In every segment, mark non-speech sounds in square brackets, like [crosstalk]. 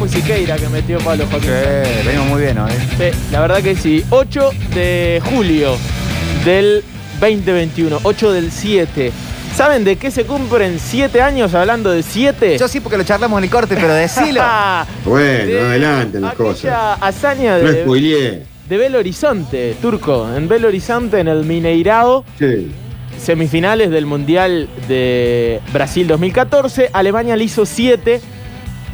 Qué musiqueira que metió Pablo Joaquín. Sí, venimos muy bien hoy. Sí, la verdad que sí. 8 de julio del 2021. 8 del 7. ¿Saben de qué se cumplen 7 años hablando de 7? Yo sí porque lo charlamos en el corte, pero decilo. [laughs] Bueno, adelante las cosas. Hazaña No de, spoileé. de Belo Horizonte, Turco. En Belo Horizonte, en el Mineirao, Sí. semifinales del Mundial de Brasil 2014. Alemania le hizo 7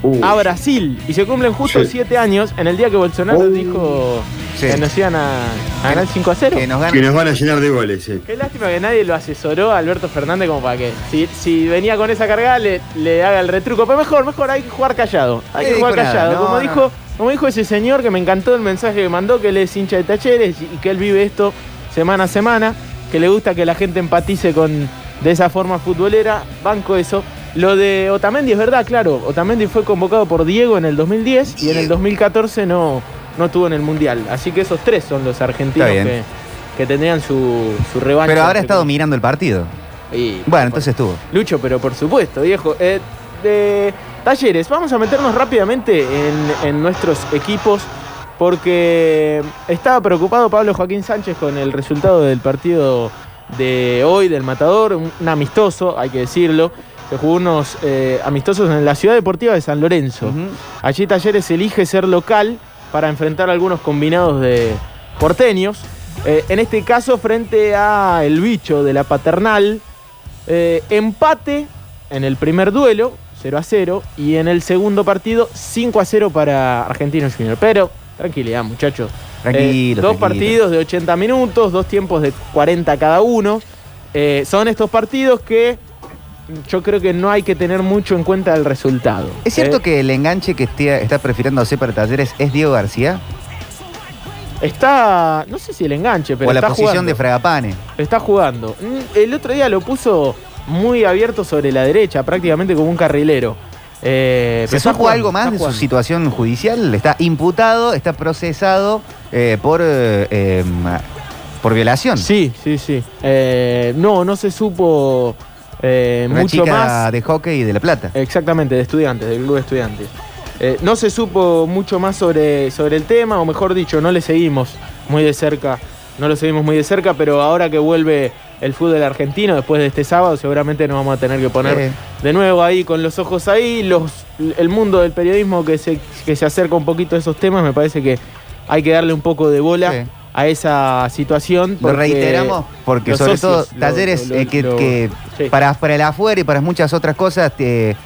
Uh, a Brasil. Y se cumplen justo Sí. 7 años en el día que Bolsonaro dijo Sí. que nos iban a, a ganar 5 a 0. que nos que ganan. nos van a llenar de goles, sí. Qué lástima que nadie lo asesoró a Alberto Fernández como para que si, si venía con esa carga le, le haga el retruco. Pero mejor, mejor hay que jugar callado. Hay ¿Qué que jugar callado. No, como, no. dijo, como dijo ese señor que me encantó el mensaje que mandó, que él es hincha de talleres y que él vive esto semana a semana, que le gusta que la gente empatice con de esa forma futbolera. Banco eso. Lo de Otamendi es verdad, claro. Otamendi fue convocado por Diego en el 2010 y en el 2014 no, no estuvo en el Mundial. Así que esos tres son los argentinos que, que tendrían su, su revancha. Pero ahora ha estado mirando el partido. y- Bueno, entonces estuvo. Lucho, pero por supuesto, viejo. Eh, de talleres, vamos a meternos rápidamente en, en nuestros equipos porque estaba preocupado Pablo Joaquín Sánchez con el resultado del partido de hoy, del Matador, un, un amistoso, hay que decirlo. Se jugó unos eh, amistosos en la ciudad deportiva de San Lorenzo. Allí Talleres elige ser local para enfrentar algunos combinados de porteños. Eh, en este caso, frente a el bicho de la paternal. Eh, empate en el primer duelo, 0 a 0. Y en el segundo partido, 5 a 0 para Argentinos Junior. Pero, tranquilidad, muchachos. Tranquilo, dos tranquilo. partidos de 80 minutos, dos tiempos de 40 cada uno. Son estos partidos que yo creo que no hay que tener mucho en cuenta el resultado. ¿Es cierto Eh, que el enganche que esté- está prefiriéndose para talleres es Diego García? Está, no sé si el enganche, pero o la está posición jugando. de Fragapane. Está jugando. Mm, El otro día lo puso muy abierto sobre la derecha, prácticamente como un carrilero. Eh, ¿Se está supo algo más está de su situación judicial? Está imputado, está procesado eh, por, eh, eh, por violación. Sí, sí, sí. No, no se supo eh, Una mucho chica más. de hockey de La Plata. Exactamente, de estudiantes, del club de estudiantes. Eh, no se supo mucho más sobre, sobre el tema, o mejor dicho, no le seguimos muy de cerca. No lo seguimos muy de cerca, pero ahora que vuelve el fútbol argentino, después de este sábado, seguramente nos vamos a tener que poner Eh. de nuevo ahí con los ojos ahí. Los, el mundo del periodismo que se, que se acerca un poquito a esos temas, me parece que hay que darle un poco de bola. A esa situación. Lo reiteramos porque sobre socios todo talleres lo- eh, que, lo- que sí. para, para el afuera y para muchas otras cosas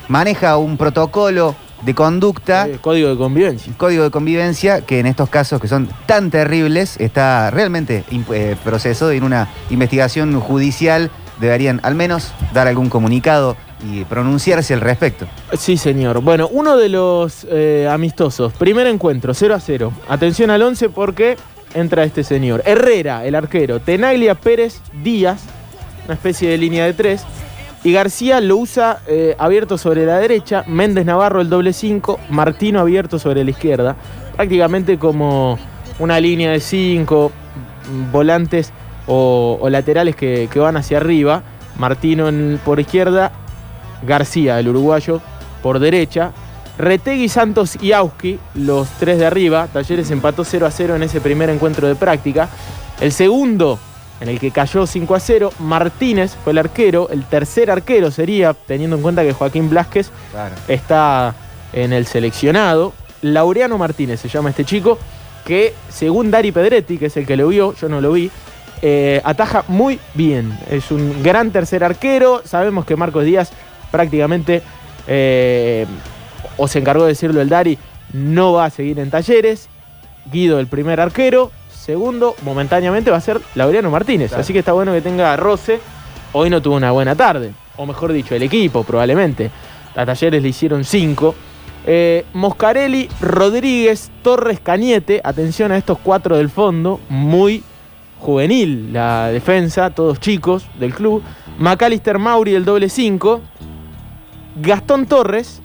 maneja un protocolo de conducta, eh, código de convivencia. código de convivencia que en estos casos que son tan terribles está realmente eh, procesado y en una investigación judicial deberían al menos dar algún comunicado y pronunciarse al respecto. Sí, señor. Bueno, uno de los eh, amistosos. Primer encuentro, 0 a 0. Atención al 11 porque entra este señor. Herrera, el arquero. Tenaglia Pérez Díaz, una especie de línea de tres. Y García lo usa eh, abierto sobre la derecha. Méndez Navarro el doble 5. Martino abierto sobre la izquierda. Prácticamente como una línea de 5 volantes o, laterales que, que van hacia arriba. Martino por izquierda, García, el uruguayo, por derecha. Retegui, Santos y Auski, los tres de arriba. Talleres empató 0 a 0 en ese primer encuentro de práctica. El segundo, en el que cayó 5 a 0, Martínez fue el arquero. El tercer arquero sería, teniendo en cuenta que Joaquín Blasquez está en el seleccionado. Laureano Martínez se llama este chico, que según Dari Pedretti, que es el que lo vio, yo no lo vi, eh, ataja muy bien. Es un gran tercer arquero. Sabemos que Marcos Díaz prácticamente, eh, o se encargó de decirlo el Dari, no va a seguir en talleres. Guido, el primer arquero. Segundo, momentáneamente va a ser Laureano Martínez. Claro. Así que está bueno que tenga roce. Hoy no tuvo una buena tarde. O mejor dicho, el equipo probablemente. A Talleres le hicieron cinco. Eh, Moscarelli, Rodríguez, Torres, Cañete. Atención a estos cuatro del fondo. Muy juvenil la defensa, todos chicos del club. Macalister Mauri, el doble 5. Gastón Torres,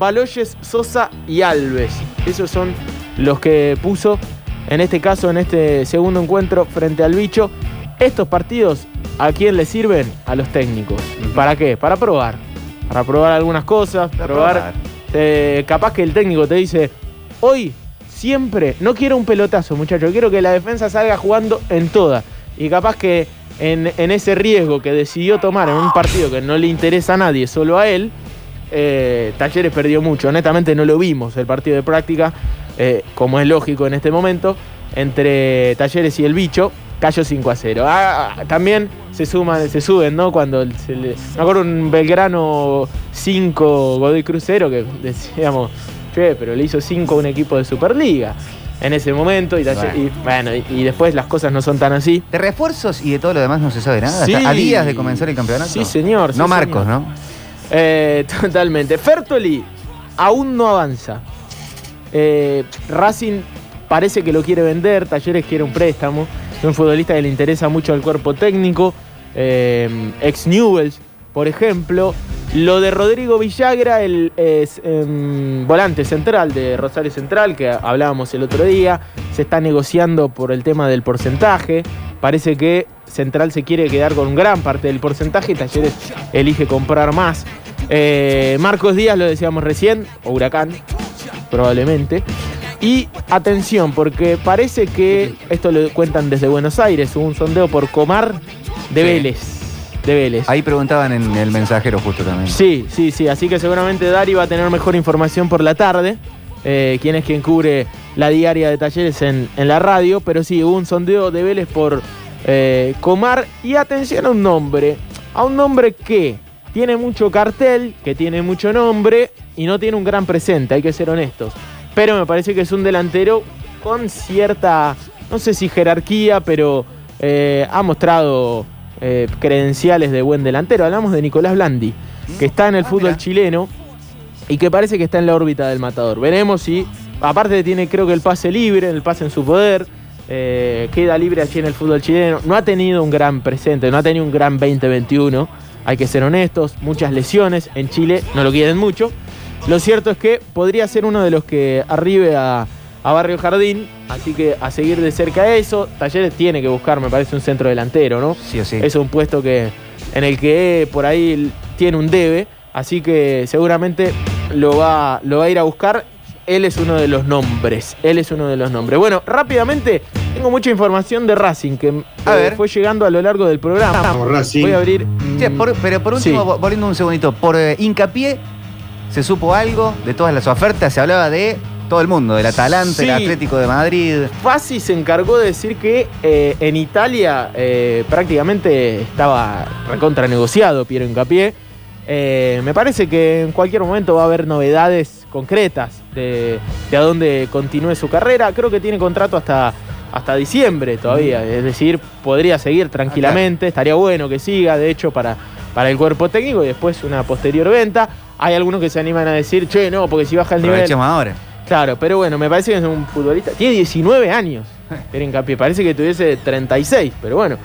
Baloyes, Sosa y Alves. Esos son los que puso en este caso, en este segundo encuentro frente al bicho. Estos partidos, ¿a quién le sirven? A los técnicos. ¿Para qué? Para probar. Para probar algunas cosas, Para probar. probar. eh, capaz que el técnico te dice, hoy siempre, no quiero un pelotazo, muchacho, quiero que la defensa salga jugando en toda. Y capaz que en, en ese riesgo que decidió tomar en un partido que no le interesa a nadie, solo a él, eh, Talleres perdió mucho. Honestamente no lo vimos el partido de práctica, eh, como es lógico en este momento, entre Talleres y el bicho. Cayó 5 a 0. Ah, también se suman, se suben, ¿no? Cuando se le. Me acuerdo un Belgrano 5 Godoy Crucero que decíamos, che, pero le hizo 5 a un equipo de Superliga en ese momento. Y, Bueno. y, bueno, y, y después las cosas no son tan así. De refuerzos y de todo lo demás no se sabe nada. Sí. Hasta a días de comenzar el campeonato. Sí, señor. sí, No Marcos, señor. ¿no? Eh, [laughs] totalmente. Fertoli aún no avanza. Eh, Racing parece que lo quiere vender, Talleres quiere un préstamo. Es un futbolista que le interesa mucho al cuerpo técnico. eh, ex Newells, por ejemplo. Lo de Rodrigo Villagra, el es, em, volante central de Rosario Central, que hablábamos el otro día, se está negociando por el tema del porcentaje. Parece que Central se quiere quedar con gran parte del porcentaje Talleres elige comprar más. Eh, Marcos Díaz, lo decíamos recién, o Huracán, probablemente. Y atención, porque parece que, esto lo cuentan desde Buenos Aires, hubo un sondeo por Comar de Sí. Vélez. De Vélez. Ahí preguntaban en el mensajero justo también. Sí, sí, sí. Así que seguramente Dari va a tener mejor información por la tarde. Eh, quién es quien cubre la diaria de talleres en, en la radio. Pero sí, hubo un sondeo de Vélez por eh, Comar. Y atención a un nombre. A un nombre que tiene mucho cartel, que tiene mucho nombre y no tiene un gran presente, hay que ser honestos. Pero me parece que es un delantero con cierta, no sé si jerarquía, pero eh, ha mostrado eh, credenciales de buen delantero. Hablamos de Nicolás Blandi, que está en el Ah, fútbol chileno y que parece que está en la órbita del matador. Veremos si, aparte tiene creo que el pase libre, el pase en su poder, eh, queda libre allí en el fútbol chileno. No ha tenido un gran presente, no ha tenido un gran 2021, hay que ser honestos, muchas lesiones en Chile, no lo quieren mucho. Lo cierto es que podría ser uno de los que arribe a, a Barrio Jardín, así que a seguir de cerca eso. Talleres tiene que buscar, me parece, un centro delantero, ¿no? Sí o sí. Es un puesto que, en el que por ahí tiene un debe, así que seguramente lo va, lo va a ir a buscar. Él es uno de los nombres. Él es uno de los nombres. Bueno, rápidamente, tengo mucha información de Racing que A eh, ver. fue llegando a lo largo del programa. Vamos, Racing. Voy a abrir. Che, por- pero por último, Sí. vo- volviendo un segundito, por eh, hincapié, ¿se supo algo de todas las ofertas? Se hablaba de todo el mundo, del Atalanta, el Sí. Atlético de Madrid. Fassi se encargó de decir que eh, en Italia eh, prácticamente estaba recontra negociado Piero Incapié. Eh, me parece que en cualquier momento va a haber novedades concretas de, de a dónde continúe su carrera. Creo que tiene contrato hasta, hasta diciembre todavía. Es decir, podría seguir tranquilamente. Estaría bueno que siga, de hecho, para, para el cuerpo técnico y después una posterior venta. Hay algunos que se animan a decir, che, no, porque si baja el nivel. Ahora. Claro, pero bueno, me parece que es un futbolista. Tiene 19 años. [laughs] Hincapié. Parece que tuviese 36, pero bueno.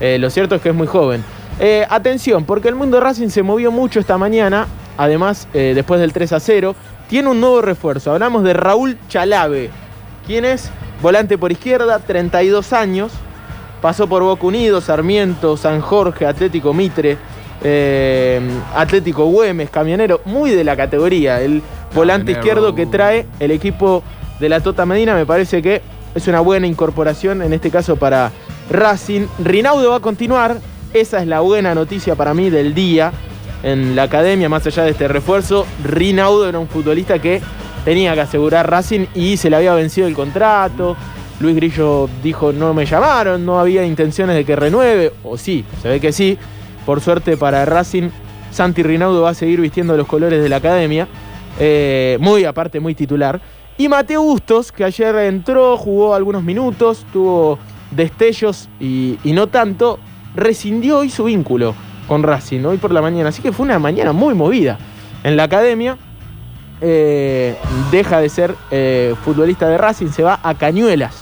eh, lo cierto es que es muy joven. Eh, atención, porque el mundo Racing se movió mucho esta mañana. Además, eh, después del 3 a 0, tiene un nuevo refuerzo. Hablamos de Raúl Chalave. ¿Quién es? Volante por izquierda, 32 años. Pasó por Boca Unidos, Sarmiento, San Jorge, Atlético Mitre, eh, Atlético Güemes, Camionero, muy de la categoría. El volante Camionero. izquierdo que trae el equipo de la Tota Medina me parece que es una buena incorporación, en este caso para Racing. Rinaudo va a continuar, esa es la buena noticia para mí del día en la academia, más allá de este refuerzo. Rinaudo era un futbolista que tenía que asegurar Racing y se le había vencido el contrato. Luis Grillo dijo no me llamaron, no había intenciones de que renueve, o sí, se ve que sí. Por suerte para Racing, Santi Rinaudo va a seguir vistiendo los colores de la academia, eh, muy aparte, muy titular. Y Mateo Bustos, que ayer entró, jugó algunos minutos, tuvo destellos y, y no tanto, rescindió hoy su vínculo con Racing, hoy por la mañana. Así que fue una mañana muy movida en la academia. Eh, deja de ser eh, futbolista de Racing, se va a Cañuelas.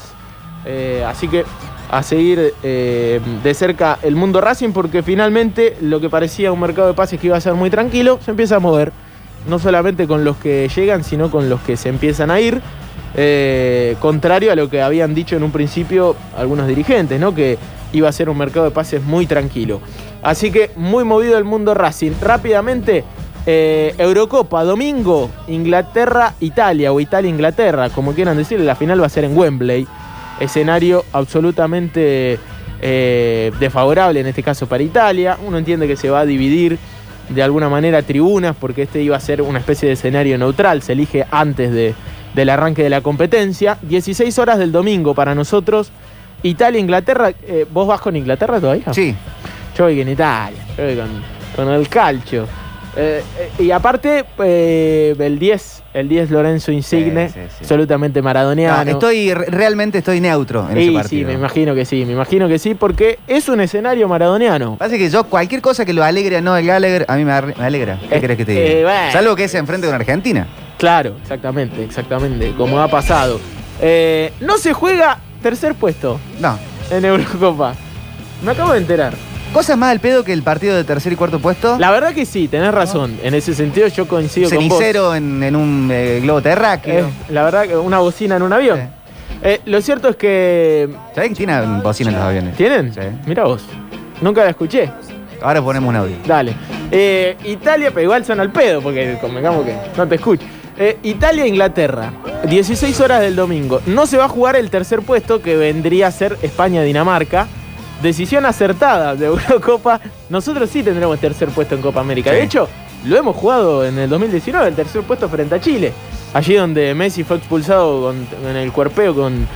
Eh, así que a seguir de cerca el mundo Racing porque finalmente lo que parecía un mercado de pases que iba a ser muy tranquilo se empieza a mover. No solamente con los que llegan, sino con los que se empiezan a ir. Contrario a lo que habían dicho en un principio algunos dirigentes, ¿no? Que iba a ser un mercado de pases muy tranquilo. Así que muy movido el mundo Racing. Rápidamente, eh, Eurocopa, domingo, Inglaterra, Italia o Italia, Inglaterra, como quieran decirle, la final va a ser en Wembley. Escenario absolutamente eh, desfavorable en este caso para Italia. Uno entiende que se va a dividir de alguna manera tribunas porque este iba a ser una especie de escenario neutral, se elige antes de, del arranque de la competencia. 16 horas del domingo para nosotros. Italia, Inglaterra. eh, ¿Vos vas con Inglaterra todavía? Sí. Yo voy con Italia, yo voy con, con el calcio. Eh, eh, y aparte, eh, el 10, el 10 Lorenzo Insigne, Sí, sí, sí. absolutamente maradoniano. No, estoy, re- realmente estoy neutro en ese Sí, partido. sí, me imagino que sí, me imagino que sí, porque es un escenario maradoniano. Pasa que yo, cualquier cosa que lo alegre a Noel Gallagher, a mí me, alegra. ¿Qué Eh, querés que te eh, diga? bueno. Salvo que se enfrente con Argentina. Claro, exactamente, exactamente, como ha pasado. Eh, no se juega tercer puesto No. en Eurocopa. Me acabo de enterar. Cosas más al pedo que el partido de tercer y cuarto puesto. La verdad que sí, tenés razón. En ese sentido yo coincido con vos. Cenicero en, en un eh, globo terráqueo. Eh, la verdad que una bocina en un avión. Sí. Eh, lo cierto es que. ¿Sabés que tienen bocina en los aviones? ¿Tienen? Sí. Mira vos. Nunca la escuché. Ahora ponemos un audio. Dale. Eh, Italia, pero igual son al pedo, porque convengamos que no te escucho. Eh, Italia, Inglaterra. 16 horas del domingo. No se va a jugar el tercer puesto, que vendría a ser España-Dinamarca. Decisión acertada de Eurocopa. Nosotros sí tendremos tercer puesto en Copa América. De hecho, lo hemos jugado en el 2019, el tercer puesto frente a Chile. Allí donde Messi fue expulsado con- en el cuerpeo con,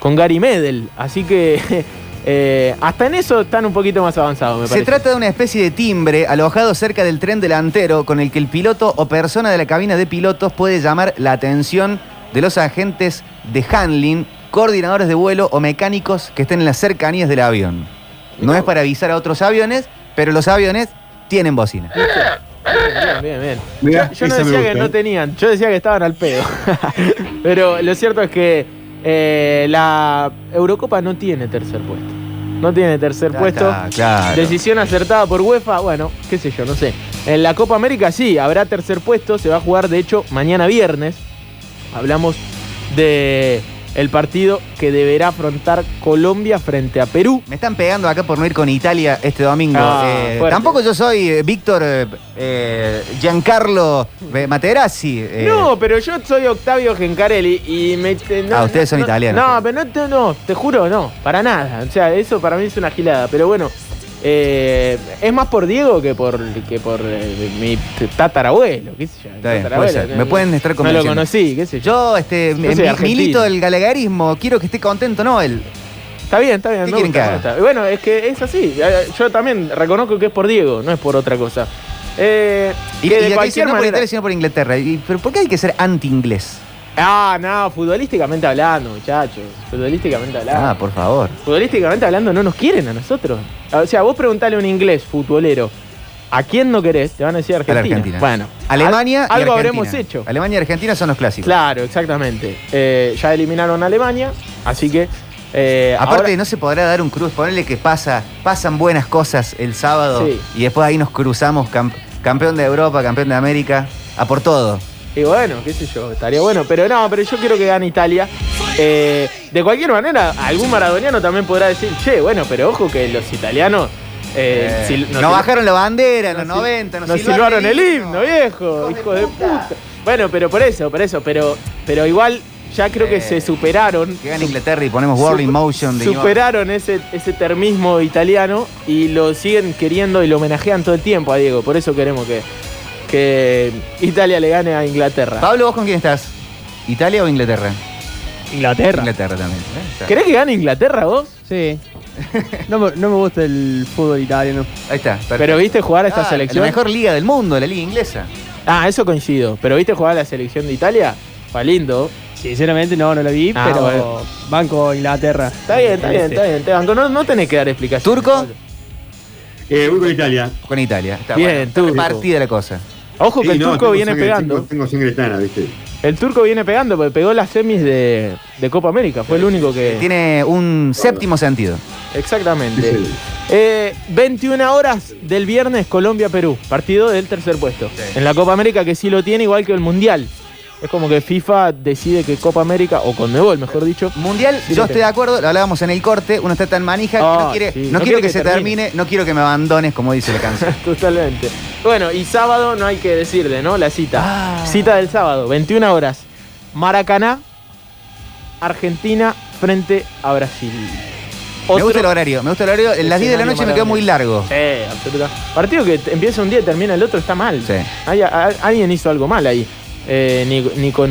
con Gary Medel. Así que [laughs] eh, hasta en eso están un poquito más avanzados, me Se parece. trata de una especie de timbre alojado cerca del tren delantero con el que el piloto o persona de la cabina de pilotos puede llamar la atención de los agentes de handling, coordinadores de vuelo o mecánicos que estén en las cercanías del avión. No es para avisar a otros aviones, pero los aviones tienen bocina. Bien, bien, bien. Mirá, yo yo no decía que no ¿eh? tenían, yo decía que estaban al pedo. [laughs] Pero lo cierto es que eh, la Eurocopa no tiene tercer puesto. No tiene tercer Ya puesto. está, claro. Decisión acertada por UEFA, bueno, qué sé yo, no sé. En la Copa América sí, habrá tercer puesto, se va a jugar de hecho mañana viernes. Hablamos de el partido que deberá afrontar Colombia frente a Perú. Me están pegando acá por no ir con Italia este domingo. Ah, Eh, tampoco yo soy eh, Víctor eh, eh, Giancarlo Materazzi. eh, No, pero yo soy Octavio Gencarelli y me. no, Ah, ustedes son no, italianos. No, pero no te, no, te juro, no, para nada. O sea, eso para mí es una gilada. Pero bueno, eh, es más por Diego que por, que por eh, mi tatarabuelo, qué sé yo. Está bien, tatarabuelo, puede ser. que- Me pueden estar No lo convenciendo. conocí, qué sé yo. Yo, este, soy mi- argentino. milito del galegarismo, quiero que esté contento Noel. Está bien, está bien. ¿Qué me quieren gusta, que me haga? gusta. Y Bueno, es que es así. Eh, Yo también reconozco que es por Diego, no es por otra cosa. Eh, Y, que y de acá dice, cualquier no por manera. Italia, sino por Inglaterra. Y- ¿Pero por qué hay que ser anti-inglés? Ah, no, futbolísticamente hablando, muchachos. Futbolísticamente hablando. Ah, por favor. Futbolísticamente hablando, no nos quieren a nosotros. O sea, vos preguntale a un inglés futbolero, ¿a quién no querés? Te van a decir A la Argentina. Argentina. Bueno, Alemania al- y algo Argentina. habremos hecho. Alemania y Argentina son los clásicos. Claro, exactamente. Eh, ya eliminaron a Alemania, así que. eh, Aparte, ahora- no se podrá dar un cruz, ponerle que pasa, pasan buenas cosas el sábado Sí. y después ahí nos cruzamos cam- campeón de Europa, campeón de América, a por todo. Y bueno, qué sé yo, estaría bueno. Pero no, pero yo quiero que gane Italia. Eh, de cualquier manera, algún maradoniano también podrá decir, che, bueno, pero ojo que los italianos. eh, Eh, sil- no, bajaron la bandera en los nos sil- 90, nos, nos silbaron el himno, viejo, hijo de puta. Bueno, pero por eso, por eso, pero, pero igual ya creo que Eh, se superaron. Que gane Inglaterra y ponemos World in Motion de Superaron ese, ese termismo italiano y lo siguen queriendo y lo homenajean todo el tiempo a Diego. Por eso queremos que, que Italia le gane a Inglaterra. Pablo, ¿vos con quién estás? ¿Italia o Inglaterra? Inglaterra. Inglaterra también. ¿eh? Está. ¿Querés que gane Inglaterra vos? Sí. No me, no me gusta el fútbol italiano. Ahí está. perfecto. Pero viste jugar a esta Ah, selección. La mejor liga del mundo, la liga inglesa. Ah, eso coincido. Pero viste jugar a la selección de Italia. Fue lindo. Sinceramente no, no la vi, Ah, pero bueno. banco Inglaterra. Está bien, está bien, está bien. Te banco. No, no tenés que dar explicaciones. ¿Turco? Eh, voy con Italia. Con Italia. Está Bien, bueno. Turco. repartida la cosa. Ojo que Sí, el no, turco viene sangre- pegando. Tengo, tengo sangre tana, ¿viste? El turco viene pegando porque pegó las semis de, de Copa América. Fue el único que. Tiene un séptimo sentido. Exactamente. Sí. Eh, 21 horas del viernes Colombia-Perú. Partido del tercer puesto. En la Copa América que sí lo tiene, igual que el Mundial. Es como que FIFA decide que Copa América, o Conmebol, mejor dicho. Mundial, Sí, yo estoy de acuerdo, lo hablábamos en el corte, uno está tan manija que Ah, no quiere, sí, no no quiero quiero que, que se termine. termine, no quiero que me abandones, como dice la canción. [laughs] Totalmente. Bueno, y sábado no hay que decirle, ¿no? La cita. Ah. Cita del sábado, 21 horas. Maracaná, Argentina frente a Brasil. Me gusta el horario, me gusta el horario. En las 10 de la noche me quedó muy largo. Sí, absoluta. Partido que empieza un día y termina el otro está mal. Sí. Hay- a- alguien hizo algo mal ahí. Eh, ni, ni con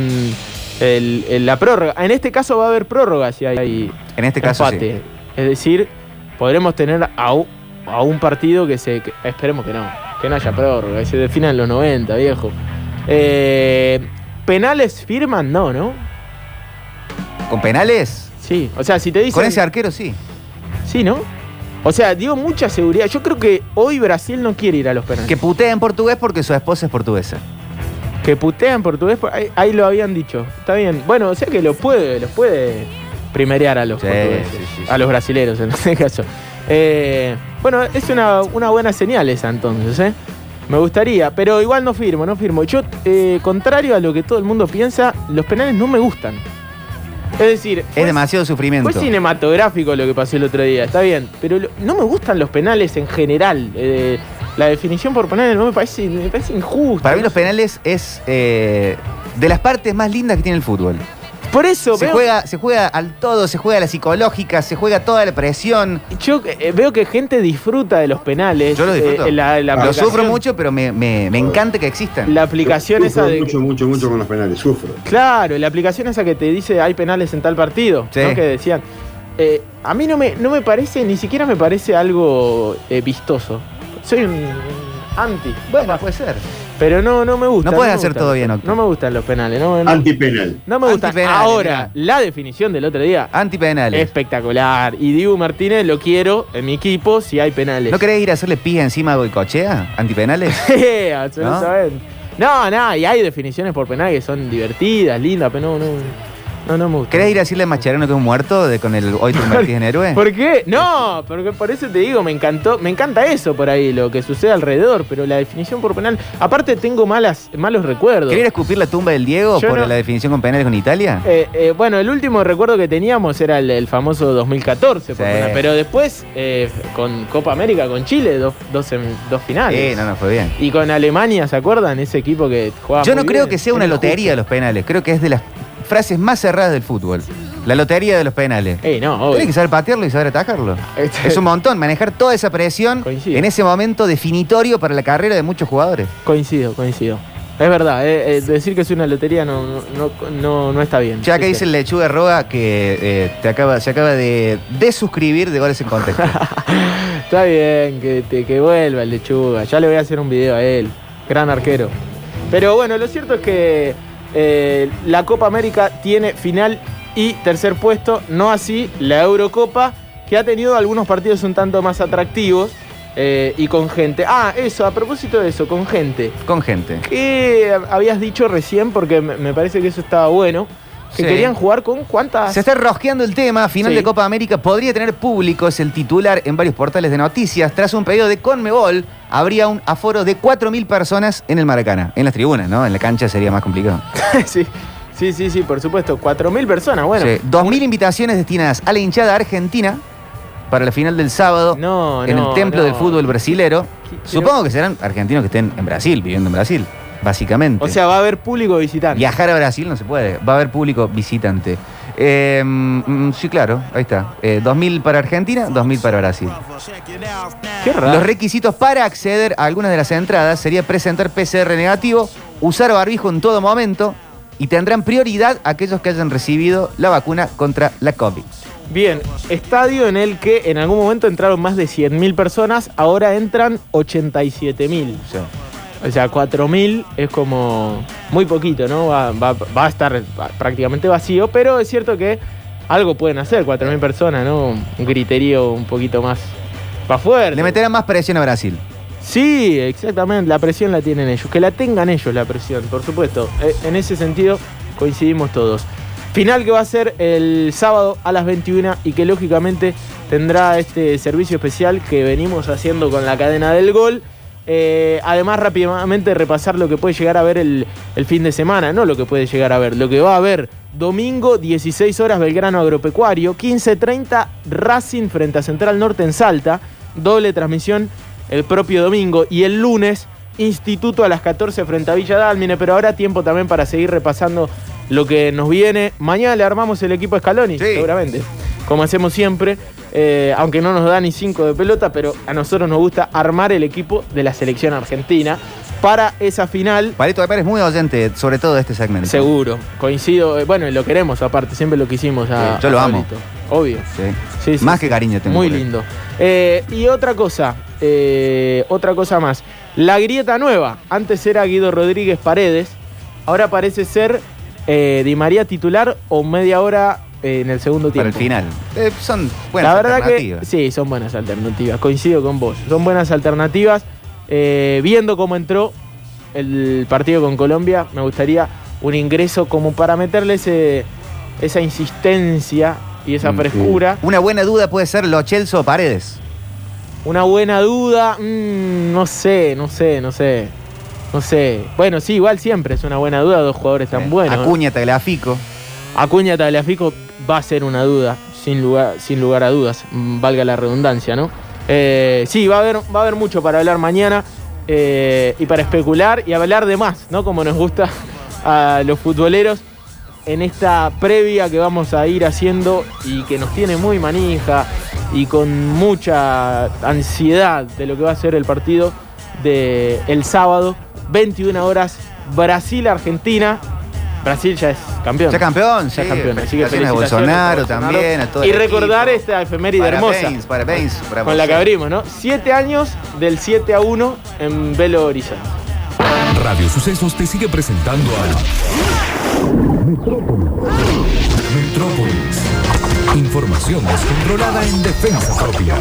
el- el- la prórroga. En este caso va a haber prórroga si hay En este caso sí. empate. Es decir, podremos tener a, u- a un partido que se. que- esperemos que no. Que no haya prórroga. Que se defina en los 90, viejo. Eh, ¿Penales firman? No, ¿no? ¿Con penales? Sí. O sea, si te dicen. Con ese arquero sí. Sí, ¿no? O sea, dio mucha seguridad. Yo creo que hoy Brasil no quiere ir a los penales. Que putea en portugués porque su esposa es portuguesa. Que putea en portugués, por- ahí, ahí lo habían dicho. Está bien. Bueno, o sea que los puede, los puede primerear a los Sí, portugueses. sí, sí, sí. A los brasileros, en este caso. Eh, bueno, es una, una buena señal esa entonces, ¿eh? Me gustaría, pero igual no firmo, no firmo. Yo, eh, contrario a lo que todo el mundo piensa, los penales no me gustan. Es decir, Es fue- demasiado sufrimiento. fue cinematográfico lo que pasó el otro día, está bien. Pero lo- no me gustan los penales en general. Eh, la definición por penales no me parece, me parece injusta. Para mí los penales es eh, de las partes más lindas que tiene el fútbol. Por eso Se veo, juega, se juega al todo, se juega a la psicológica, se juega toda la presión. yo eh, veo que gente disfruta de los penales. Yo lo disfruto. Eh, la, la Lo sufro mucho, pero me, me- me encanta que existan. La aplicación esa Sufro de. mucho, mucho, mucho con los penales, sufro. Claro, la aplicación esa que te dice hay penales en tal partido, Sí. ¿no? Que decían. Eh, a mí no me, no me parece, ni siquiera me parece algo eh, vistoso. Soy un anti. Bueno, puede ser. Pero no, no me gusta. No puedes me hacer todo bien. Octo. No me gustan los penales. No, no, Antipenal. no me gustan. Antipenales, Ahora, la definición del otro día, Antipenales. espectacular. Y Dibu Martínez lo quiero en mi equipo si hay penales. ¿No querés ir a hacerle pija encima a Goicochea? ¿Antipenales? [laughs] Absolutamente. No, no, y hay definiciones por penal que son divertidas, lindas, pero no, no, no, no me gusta. ¿Querés ir a decirle a Macharano que es un muerto de, con el hoy te convertís en héroe? [laughs] ¿Por qué? No, porque por eso te digo, me encantó, me encanta eso por ahí, lo que sucede alrededor, pero la definición por penal, aparte tengo malas, malos recuerdos. ¿Querés ir a escupir la tumba del Diego Yo por no- la definición con penales con Italia? Eh, eh, bueno, el último recuerdo que teníamos era el, el famoso 2014, por Sí. penal, pero después eh, con Copa América, con Chile, dos, dos, dos finales. Sí, no, no, fue bien. Y con Alemania, ¿se acuerdan? Ese equipo que jugaba Yo muy no creo bien. que sea una lotería los penales, creo que es de las frases más cerradas del fútbol. La lotería de los penales. Ey, no, obvio. Tienes que saber patearlo y saber atajarlo. Este- Es un montón, manejar toda esa presión Coincido. en ese momento definitorio para la carrera de muchos jugadores. Coincido, coincido. Es verdad, eh, eh, decir que es una lotería no, no, no, no- no está bien. Ya que Sí, dice sí. el lechuga roga que eh, te acaba, se acaba de desuscribir de goles en contexto. [laughs] Está bien, que, te- que vuelva el lechuga. Ya le voy a hacer un video a él. Gran arquero. Pero bueno, lo cierto es que eh, la Copa América tiene final y tercer puesto, no así la Eurocopa, que ha tenido algunos partidos un tanto más atractivos eh, y con gente. Ah, eso, a propósito de eso, con gente. con gente. ¿Qué habías dicho recién? Porque me me parece que eso estaba bueno. Que Sí. querían jugar con cuántas. Se está rosqueando el tema, final Sí. de Copa América podría tener público, es el titular en varios portales de noticias. Tras un pedido de Conmebol, habría un aforo de 4.000 personas en el Maracaná. En las tribunas, ¿no? En la cancha sería más complicado. [laughs] sí, sí, sí, sí, por supuesto. 4.000 personas, bueno. Sí, 2.000 invitaciones destinadas a la hinchada argentina para la final del sábado No, en no, el templo no. del fútbol brasilero. Supongo que serán argentinos que estén en Brasil, viviendo en Brasil, básicamente. O sea, va a haber público visitante. Viajar a Brasil no se puede, va a haber público visitante. Eh, mm, sí, claro, ahí está. Eh, 2.000 para Argentina, 2.000 para Brasil. Qué raro. Los requisitos para acceder a algunas de las entradas sería presentar PCR negativo, usar barbijo en todo momento y tendrán prioridad aquellos que hayan recibido la vacuna contra la COVID. Bien, estadio en el que en algún momento entraron más de 100.000 personas, ahora entran 87.000. O sea, O sea, 4.000 es como muy poquito, ¿no? Va, va- va a estar prácticamente vacío, pero es cierto que algo pueden hacer, 4.000 personas, ¿no? Un griterío un poquito más, más fuerte. le meterán más presión a Brasil. Sí, exactamente, la presión la tienen ellos, que la tengan ellos la presión, por supuesto. Eh, En ese sentido coincidimos todos. Final que va a ser el sábado a las 21 y que lógicamente tendrá este servicio especial que venimos haciendo con la cadena del gol. Eh, además, rápidamente repasar lo que puede llegar a ver el, el fin de semana, no lo que puede llegar a ver, lo que va a ver domingo, 16 horas, Belgrano Agropecuario, 15.30 Racing frente a Central Norte en Salta, doble transmisión el propio domingo y el lunes Instituto a las 14 frente a Villa Dálmine, pero ahora tiempo también para seguir repasando lo que nos viene. Mañana le armamos el equipo Scaloni, Sí. seguramente, como hacemos siempre, eh, aunque no nos da ni 5 de pelota, pero a nosotros nos gusta armar el equipo de la selección argentina para esa final. Palito de Pérez muy oyente, sobre todo de este segmento. Seguro, coincido, eh, bueno, y lo queremos aparte, siempre lo quisimos a, Sí, yo lo a amo. Obvio. Sí. Sí, sí, Más sí. que cariño tengo. Muy lindo. Eh, y otra cosa, eh, otra cosa más. La grieta nueva. Antes era Guido Rodríguez Paredes. Ahora parece ser eh, Di María titular o media hora en el segundo Para tiempo. el final. Eh, son buenas La verdad que alternativas. sí, son buenas alternativas. Coincido con vos. Son buenas alternativas. Eh, viendo cómo entró el partido con Colombia, me gustaría un ingreso como para meterle ese, esa insistencia y esa Mm, frescura. Una buena duda puede ser Lo Celso o Paredes. Una buena duda, mm, no sé, no sé, no sé. No sé. Bueno, sí, igual siempre es una buena duda, dos jugadores tan Eh, buenos. Acuña, Tagliafico. Acuña Tagliafico va a ser una duda, sin lugar, sin lugar a dudas, mm, valga la redundancia, ¿no? Eh, sí, va a, haber, va a haber mucho para hablar mañana eh, y para especular y hablar de más, ¿no? Como nos gusta [laughs] a los futboleros en esta previa que vamos a ir haciendo y que nos tiene muy manija y con mucha ansiedad de lo que va a ser el partido del el sábado, 21 horas, Brasil-Argentina. Brasil ya es campeón. Ya campeón, sí. Ya campeón. Así que Felicitaciones a felicitaciones Bolsonaro también, a todo Y el recordar equipo. esta efeméride hermosa. Parabéns, parabéns para Con la que abrimos, ¿no? Siete años del 7 a 1 en Belo Horizonte. Radio Sucesos te sigue presentando a Metrópolis. Metrópolis. Información descontrolada en defensa propia.